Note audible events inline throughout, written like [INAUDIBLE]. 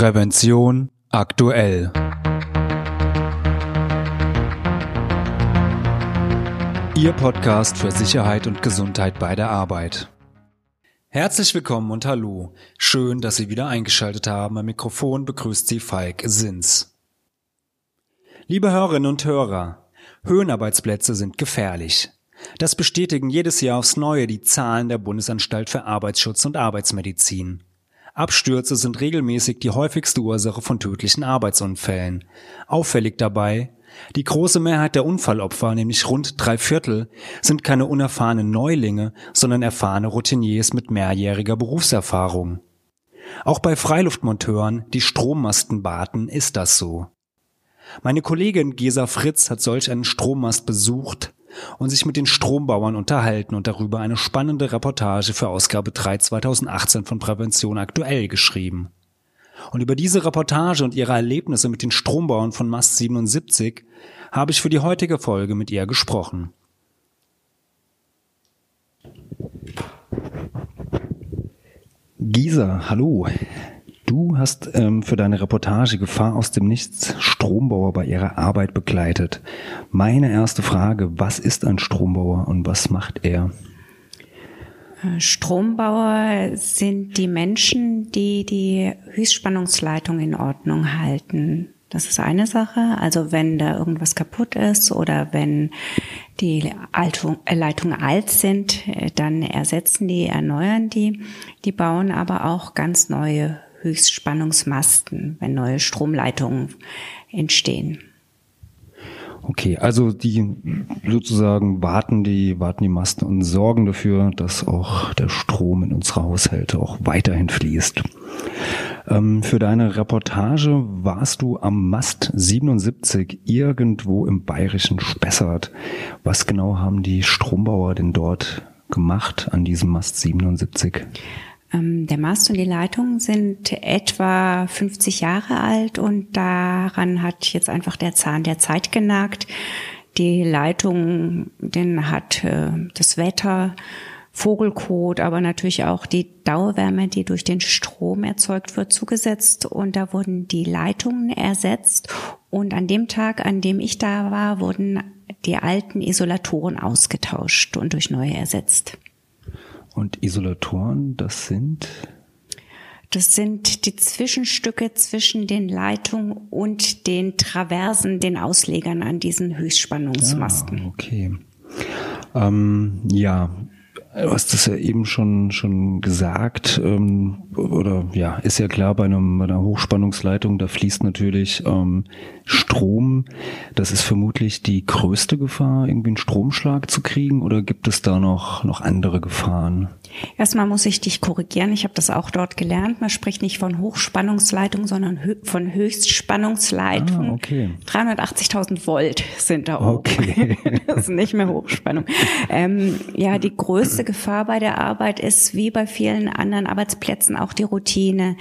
Prävention aktuell. Ihr Podcast für Sicherheit und Gesundheit bei der Arbeit. Herzlich willkommen und hallo. Schön, dass Sie wieder eingeschaltet haben. Am Mikrofon begrüßt Sie Falk Sins. Liebe Hörerinnen und Hörer, Höhenarbeitsplätze sind gefährlich. Das bestätigen jedes Jahr aufs Neue die Zahlen der Bundesanstalt für Arbeitsschutz und Arbeitsmedizin. Abstürze sind regelmäßig die häufigste Ursache von tödlichen Arbeitsunfällen. Auffällig dabei, die große Mehrheit der Unfallopfer, nämlich rund drei Viertel, sind keine unerfahrenen Neulinge, sondern erfahrene Routiniers mit mehrjähriger Berufserfahrung. Auch bei Freiluftmonteuren, die Strommasten baten, ist das so. Meine Kollegin Gesa Fritz hat solch einen Strommast besucht und sich mit den Strombauern unterhalten und darüber eine spannende Reportage für Ausgabe 3 2018 von Prävention aktuell geschrieben. Und über diese Reportage und ihre Erlebnisse mit den Strombauern von Mast 77 habe ich für die heutige Folge mit ihr gesprochen. Gisa, hallo. Du hast ähm, für deine Reportage Gefahr aus dem Nichts Strombauer bei ihrer Arbeit begleitet. Meine erste Frage, was ist ein Strombauer und was macht er? Strombauer sind die Menschen, die die Höchstspannungsleitung in Ordnung halten. Das ist eine Sache. Also wenn da irgendwas kaputt ist oder wenn die Leitungen alt sind, dann ersetzen die, erneuern die. Die bauen aber auch ganz neue Höchstspannungsmasten, wenn neue Stromleitungen entstehen. Okay, also die sozusagen warten die, warten die Masten und sorgen dafür, dass auch der Strom in unsere Haushalte auch weiterhin fließt. Ähm, für deine Reportage warst du am Mast 77 irgendwo im bayerischen Spessart. Was genau haben die Strombauer denn dort gemacht an diesem Mast 77? Ähm, der Mast und die Leitung sind etwa 50 Jahre alt und daran hat jetzt einfach der Zahn der Zeit genagt. Die Leitung, den hat äh, das Wetter, Vogelkot, aber natürlich auch die Dauerwärme, die durch den Strom erzeugt wird, zugesetzt und da wurden die Leitungen ersetzt und an dem Tag, an dem ich da war, wurden die alten Isolatoren ausgetauscht und durch neue ersetzt. Und Isolatoren, das sind? Das sind die Zwischenstücke zwischen den Leitungen und den Traversen, den Auslegern an diesen Höchstspannungsmasten. Ah, okay. Ähm, ja, Du hast es ja eben schon schon gesagt, ähm, oder ja, ist ja klar bei, einem, bei einer Hochspannungsleitung, da fließt natürlich ähm, Strom. Das ist vermutlich die größte Gefahr, irgendwie einen Stromschlag zu kriegen, oder gibt es da noch noch andere Gefahren? Erstmal muss ich dich korrigieren. Ich habe das auch dort gelernt. Man spricht nicht von Hochspannungsleitung, sondern hö von Höchstspannungsleitung. Ah, okay. 380.000 Volt sind da oben. Okay. [LAUGHS] das ist nicht mehr Hochspannung. Ähm, ja, die größte Gefahr bei der Arbeit ist, wie bei vielen anderen Arbeitsplätzen, auch die Routine.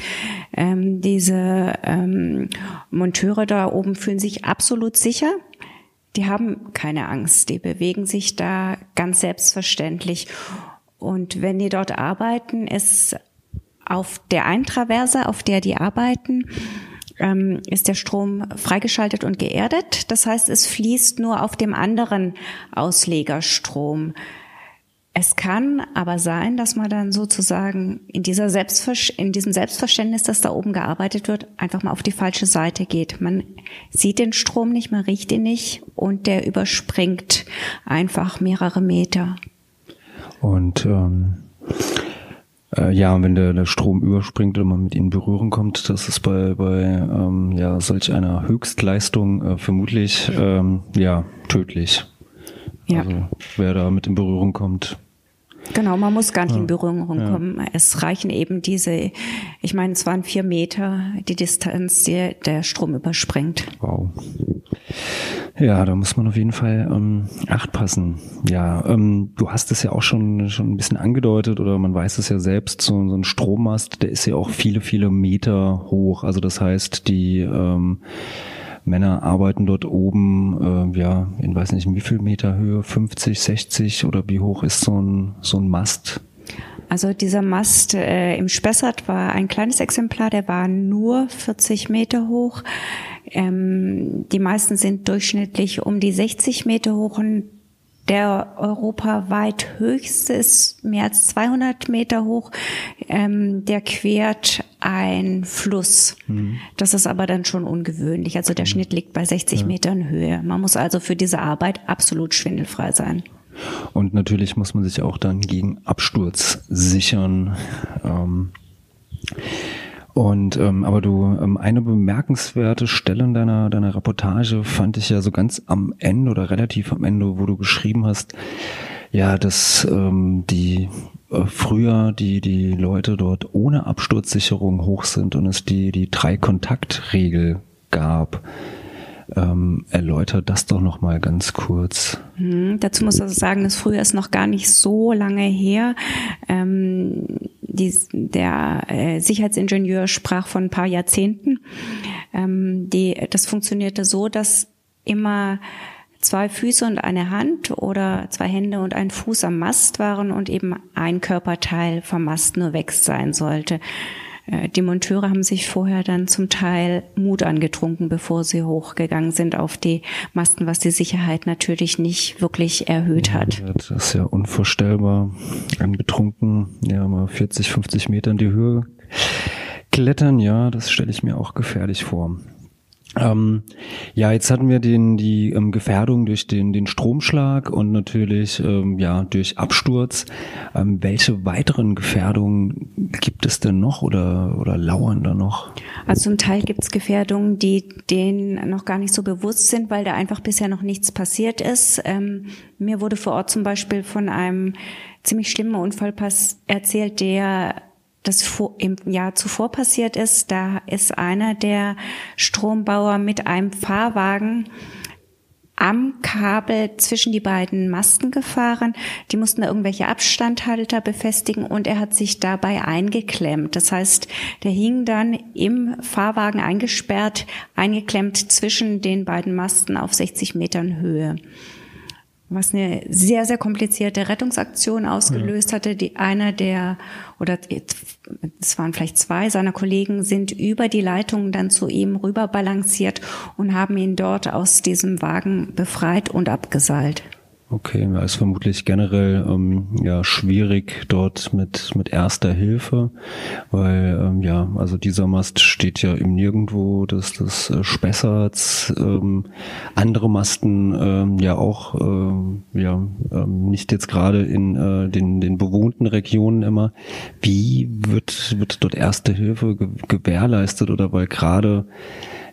Ähm, diese ähm, Monteure da oben fühlen sich absolut sicher. Die haben keine Angst. Die bewegen sich da ganz selbstverständlich. Und wenn die dort arbeiten, ist auf der einen Traverse, auf der die arbeiten, ähm, ist der Strom freigeschaltet und geerdet. Das heißt, es fließt nur auf dem anderen Auslegerstrom. Es kann aber sein, dass man dann sozusagen in, dieser Selbstver in diesem Selbstverständnis, dass da oben gearbeitet wird, einfach mal auf die falsche Seite geht. Man sieht den Strom nicht, man riecht ihn nicht und der überspringt einfach mehrere Meter. Und ähm, äh, ja, wenn der, der Strom überspringt oder man mit ihnen in Berührung kommt, das ist bei, bei ähm, ja, solch einer Höchstleistung äh, vermutlich ähm, ja, tödlich. Ja. Also wer da mit in Berührung kommt, Genau, man muss gar nicht ja. in Berührung kommen. Es reichen eben diese, ich meine, es waren vier Meter die Distanz, die der Strom überspringt. Wow. Ja, da muss man auf jeden Fall ähm, acht passen. Ja, ähm, du hast es ja auch schon schon ein bisschen angedeutet oder man weiß es ja selbst. So, so ein Strommast, der ist ja auch viele viele Meter hoch. Also das heißt, die ähm, Männer arbeiten dort oben, äh, ja, in weiß nicht wie viel Meter Höhe, 50, 60 oder wie hoch ist so ein, so ein Mast? Also dieser Mast äh, im Spessart war ein kleines Exemplar, der war nur 40 Meter hoch. Ähm, die meisten sind durchschnittlich um die 60 Meter hoch und der europaweit höchste ist mehr als 200 Meter hoch. Ähm, der quert ein Fluss. Mhm. Das ist aber dann schon ungewöhnlich. Also der mhm. Schnitt liegt bei 60 ja. Metern Höhe. Man muss also für diese Arbeit absolut schwindelfrei sein. Und natürlich muss man sich auch dann gegen Absturz sichern. Ähm, und ähm, aber du, ähm, eine bemerkenswerte Stelle in deiner, deiner Reportage fand ich ja so ganz am Ende oder relativ am Ende, wo du geschrieben hast, ja, dass ähm, die äh, früher die, die Leute dort ohne Absturzsicherung hoch sind und es die, die Drei-Kontakt-Regel gab. Ähm, erläutert das doch noch mal ganz kurz. Hm, dazu muss ich also sagen, das früher ist noch gar nicht so lange her. Ähm, die, der äh, Sicherheitsingenieur sprach von ein paar Jahrzehnten. Ähm, die, das funktionierte so, dass immer zwei Füße und eine Hand oder zwei Hände und ein Fuß am Mast waren und eben ein Körperteil vom Mast nur weg sein sollte. Äh, die Monteure haben sich vorher dann zum Teil Mut angetrunken, bevor sie hochgegangen sind auf die Masten, was die Sicherheit natürlich nicht wirklich erhöht hat. Das ist ja unvorstellbar. Angetrunken, ja, mal 40, 50 Meter in die Höhe klettern, ja, das stelle ich mir auch gefährlich vor. Ähm, ja, jetzt hatten wir den, die ähm, Gefährdung durch den, den Stromschlag und natürlich ähm, ja durch Absturz. Ähm, welche weiteren Gefährdungen gibt es denn noch oder, oder lauern da noch? Also zum Teil gibt es Gefährdungen, die denen noch gar nicht so bewusst sind, weil da einfach bisher noch nichts passiert ist. Ähm, mir wurde vor Ort zum Beispiel von einem ziemlich schlimmen Unfall erzählt, der das im Jahr zuvor passiert ist. Da ist einer der Strombauer mit einem Fahrwagen am Kabel zwischen die beiden Masten gefahren. Die mussten da irgendwelche Abstandhalter befestigen und er hat sich dabei eingeklemmt. Das heißt, der hing dann im Fahrwagen eingesperrt, eingeklemmt zwischen den beiden Masten auf 60 Metern Höhe was eine sehr, sehr komplizierte Rettungsaktion ausgelöst ja. hatte. Die einer der, oder es waren vielleicht zwei seiner Kollegen, sind über die Leitung dann zu ihm rüber balanciert und haben ihn dort aus diesem Wagen befreit und abgeseilt. Okay, ja, ist vermutlich generell ähm, ja schwierig dort mit mit erster Hilfe, weil ähm, ja also dieser Mast steht ja im Nirgendwo des des äh, Spessarts, ähm, andere Masten ähm, ja auch ähm, ja ähm, nicht jetzt gerade in äh, den den bewohnten Regionen immer. Wie wird wird dort erste Hilfe gewährleistet oder weil gerade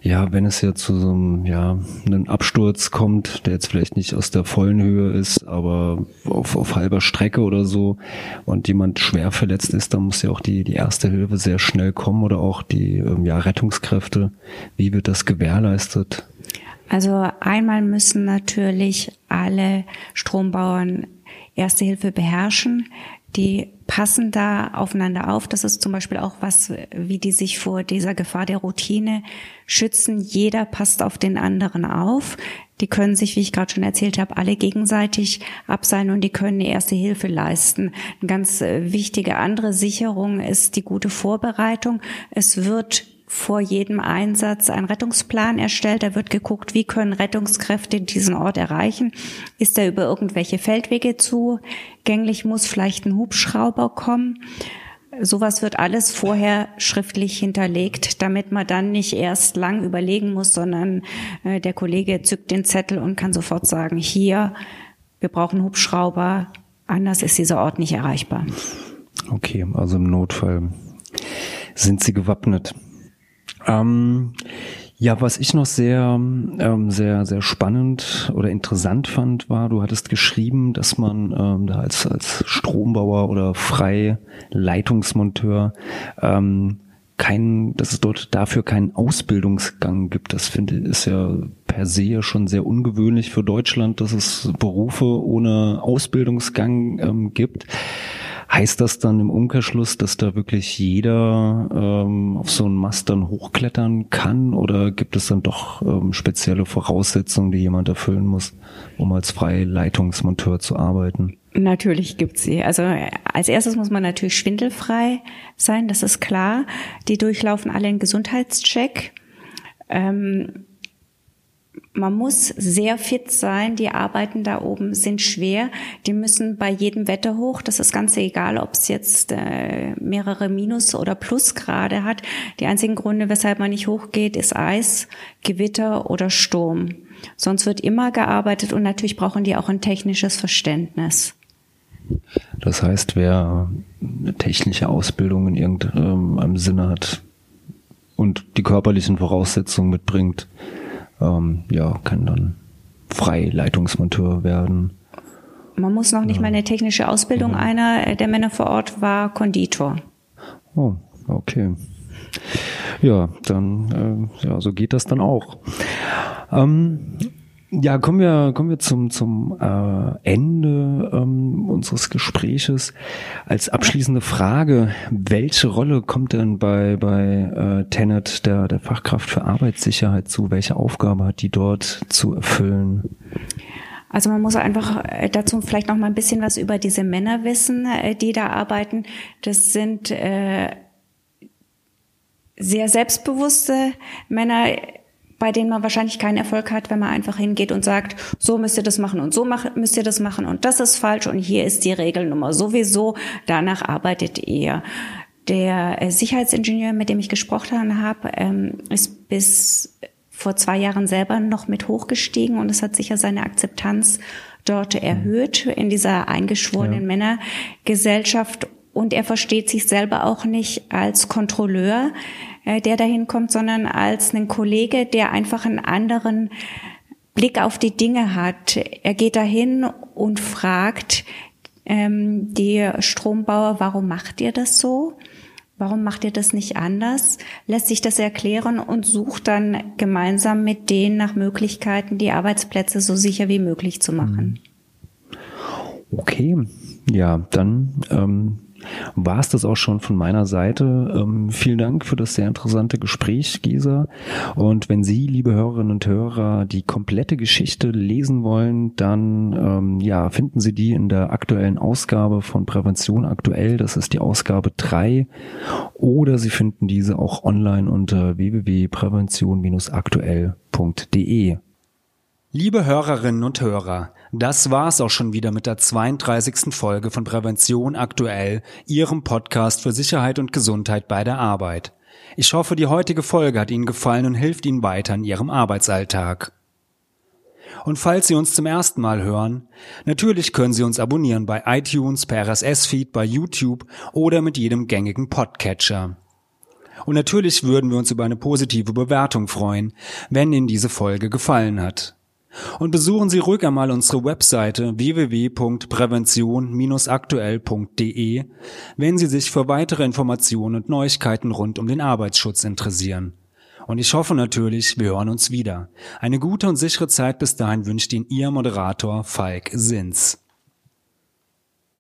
ja, wenn es ja zu so einem, ja, einem Absturz kommt, der jetzt vielleicht nicht aus der vollen Höhe ist, aber auf, auf halber Strecke oder so und jemand schwer verletzt ist, dann muss ja auch die, die erste Hilfe sehr schnell kommen oder auch die, ähm, ja, Rettungskräfte. Wie wird das gewährleistet? Also einmal müssen natürlich alle Strombauern Erste Hilfe beherrschen die passen da aufeinander auf. Das ist zum Beispiel auch was, wie die sich vor dieser Gefahr der Routine schützen. Jeder passt auf den anderen auf. Die können sich, wie ich gerade schon erzählt habe, alle gegenseitig abseilen und die können erste Hilfe leisten. Eine ganz äh, wichtige andere Sicherung ist die gute Vorbereitung. Es wird vor jedem Einsatz ein Rettungsplan erstellt. Da wird geguckt, wie können Rettungskräfte diesen Ort erreichen. Ist er über irgendwelche Feldwege zugänglich? Muss vielleicht ein Hubschrauber kommen? Sowas wird alles vorher schriftlich hinterlegt, damit man dann nicht erst lang überlegen muss, sondern äh, der Kollege zückt den Zettel und kann sofort sagen, hier, wir brauchen Hubschrauber, anders ist dieser Ort nicht erreichbar. Okay, also im Notfall sind Sie gewappnet. Ähm, ja, was ich noch sehr, ähm, sehr, sehr spannend oder interessant fand, war, du hattest geschrieben, dass man ähm, da als, als Strombauer oder Freileitungsmonteur ähm, kein, dass es dort dafür keinen Ausbildungsgang gibt. Das finde ich ist ja per se schon sehr ungewöhnlich für Deutschland, dass es Berufe ohne Ausbildungsgang ähm, gibt. Heißt das dann im Umkehrschluss, dass da wirklich jeder ähm, auf so einen Mast dann hochklettern kann oder gibt es dann doch ähm, spezielle Voraussetzungen, die jemand erfüllen muss, um als Freileitungsmonteur zu arbeiten? Natürlich gibt's sie. Also als erstes muss man natürlich schwindelfrei sein, das ist klar. Die durchlaufen alle einen Gesundheitscheck. Ähm, man muss sehr fit sein. Die Arbeiten da oben sind schwer. Die müssen bei jedem Wetter hoch. Das ist ganz egal, ob es jetzt äh, mehrere Minus- oder Plusgrade hat. Die einzigen Gründe, weshalb man nicht hochgeht, ist Eis, Gewitter oder Sturm. Sonst wird immer gearbeitet und natürlich brauchen die auch ein technisches Verständnis. Das heißt, wer eine technische Ausbildung in irgendeinem ähm, Sinne hat und die körperlichen Voraussetzungen mitbringt, ähm, ja, kann dann Freileitungsmonteur werden. Man muss noch nicht ja. mal eine technische Ausbildung. Ja. Einer der Männer vor Ort war Konditor. Oh, okay. Ja, dann, äh, ja, so geht das dann auch. Ähm, ja, kommen wir, kommen wir zum, zum äh, Ende ähm, unseres Gespräches. Als abschließende Frage, welche Rolle kommt denn bei, bei äh, Tenet der, der Fachkraft für Arbeitssicherheit zu? Welche Aufgabe hat die dort zu erfüllen? Also man muss einfach äh, dazu vielleicht noch mal ein bisschen was über diese Männer wissen, äh, die da arbeiten. Das sind äh, sehr selbstbewusste Männer, bei denen man wahrscheinlich keinen Erfolg hat, wenn man einfach hingeht und sagt, so müsst ihr das machen und so müsst ihr das machen und das ist falsch und hier ist die Regelnummer sowieso, danach arbeitet ihr. Der äh, Sicherheitsingenieur, mit dem ich gesprochen habe, ähm, ist bis vor zwei Jahren selber noch mit hochgestiegen und es hat sicher seine Akzeptanz dort erhöht in dieser eingeschworenen ja. Männergesellschaft und er versteht sich selber auch nicht als Kontrolleur äh, der dahin kommt, sondern als einen Kollege, der einfach einen anderen Blick auf die Dinge hat. Er geht dahin und fragt ähm, die Strombauer, warum macht ihr das so? Warum macht ihr das nicht anders? Lässt sich das erklären und sucht dann gemeinsam mit denen nach Möglichkeiten, die Arbeitsplätze so sicher wie möglich zu machen. Okay, ja, dann ähm, war es das auch schon von meiner Seite. Ähm, vielen Dank für das sehr interessante Gespräch, Gesa. Und wenn Sie, liebe Hörerinnen und Hörer, die komplette Geschichte lesen wollen, dann ähm, ja, finden Sie die in der aktuellen Ausgabe von Prävention aktuell. Das ist die Ausgabe 3. Oder Sie finden diese auch online unter www.prävention-aktuell.de. Liebe Hörerinnen und Hörer, das war's auch schon wieder mit der 32. Folge von Prävention aktuell, Ihrem Podcast für Sicherheit und Gesundheit bei der Arbeit. Ich hoffe, die heutige Folge hat Ihnen gefallen und hilft Ihnen weiter in Ihrem Arbeitsalltag. Und falls Sie uns zum ersten Mal hören, natürlich können Sie uns abonnieren bei iTunes, per RSS-Feed, bei YouTube oder mit jedem gängigen Podcatcher. Und natürlich würden wir uns über eine positive Bewertung freuen, wenn Ihnen diese Folge gefallen hat. Und besuchen Sie ruhig einmal unsere Webseite www.prävention-aktuell.de, wenn Sie sich für weitere Informationen und Neuigkeiten rund um den Arbeitsschutz interessieren. Und ich hoffe natürlich, wir hören uns wieder. Eine gute und sichere Zeit bis dahin wünscht Ihnen Ihr Moderator Falk Sins.